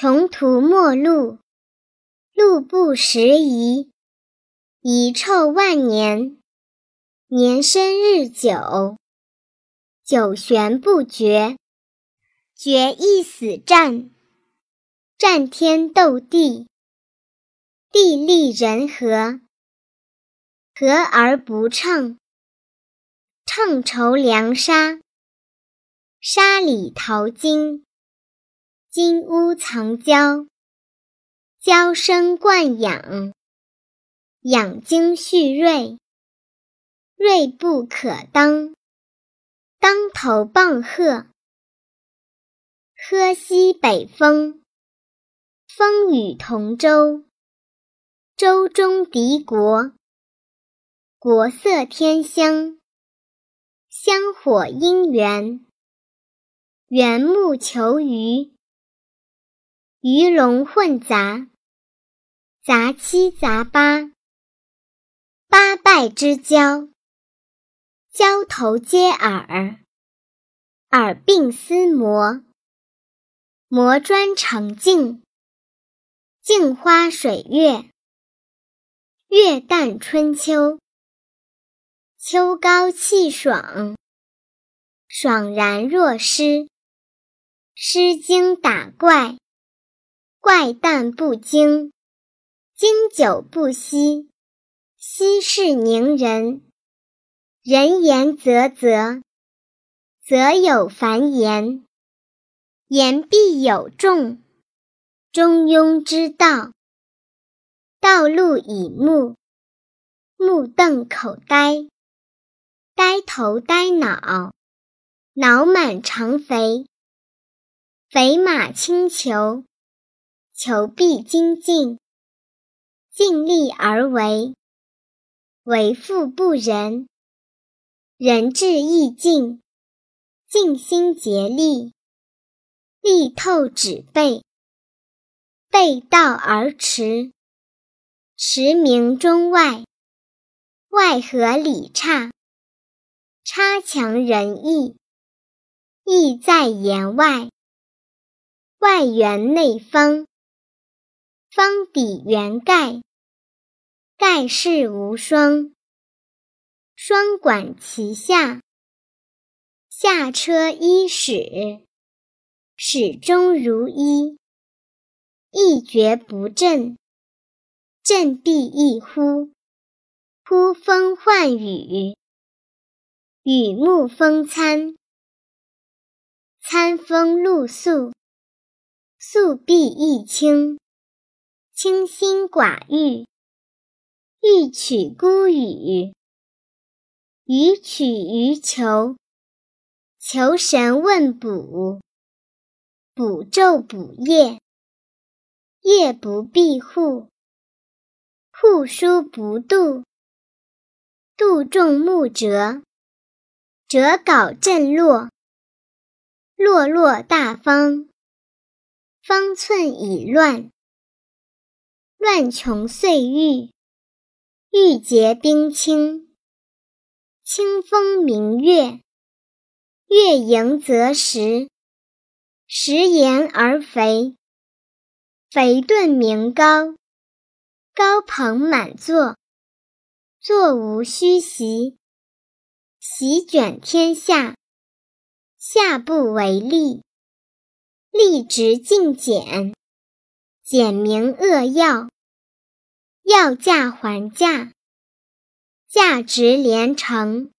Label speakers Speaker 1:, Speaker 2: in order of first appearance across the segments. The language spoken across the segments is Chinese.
Speaker 1: 穷途末路，路不拾遗，遗臭万年。年深日久，久悬不决，决一死战。战天斗地，地利人和，和而不称。称筹粮沙，沙里淘金。金屋藏娇，娇生惯养，养精蓄锐，锐不可当，当头棒喝，喝西北风，风雨同舟，舟中敌国，国色天香，香火姻缘，缘木求鱼。鱼龙混杂，杂七杂八，八拜之交，交头接耳，耳鬓厮磨，磨砖成镜，镜花水月，月淡春秋，秋高气爽，爽然若失，失惊打怪。怪诞不惊，经久不息，息事宁人。人言啧啧，啧有繁言，言必有重。中庸之道，道路以目，目瞪口呆，呆头呆脑，脑满肠肥，肥马轻裘。求必精进，尽力而为，为富不仁；仁至义尽，尽心竭力，力透纸背，背道而驰，驰名中外，外合里差，差强人意，意在言外，外圆内方。方抵圆盖，盖世无双。双管齐下，下车伊始，始终如一。一蹶不振，振臂一呼，呼风唤雨，雨沐风餐，餐风露宿，宿必一清。清心寡欲，欲取孤语；予取于求，求神问卜，卜昼卜夜，夜不闭户，户枢不度，度众木折，折稿震落，落落大方，方寸已乱。乱琼碎玉，玉洁冰清。清风明月，月盈则食，食言而肥。肥顿名高，高朋满座，座无虚席。席卷天下，下不为例。立直尽简。简明扼要，要价还价，价值连城。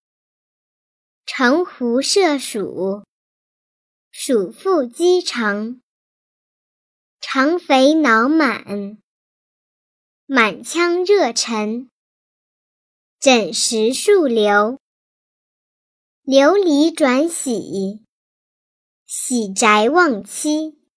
Speaker 1: 城狐射鼠，鼠腹饥肠。肠肥脑满，满腔热忱。枕石数流，流离转徙，喜宅忘妻。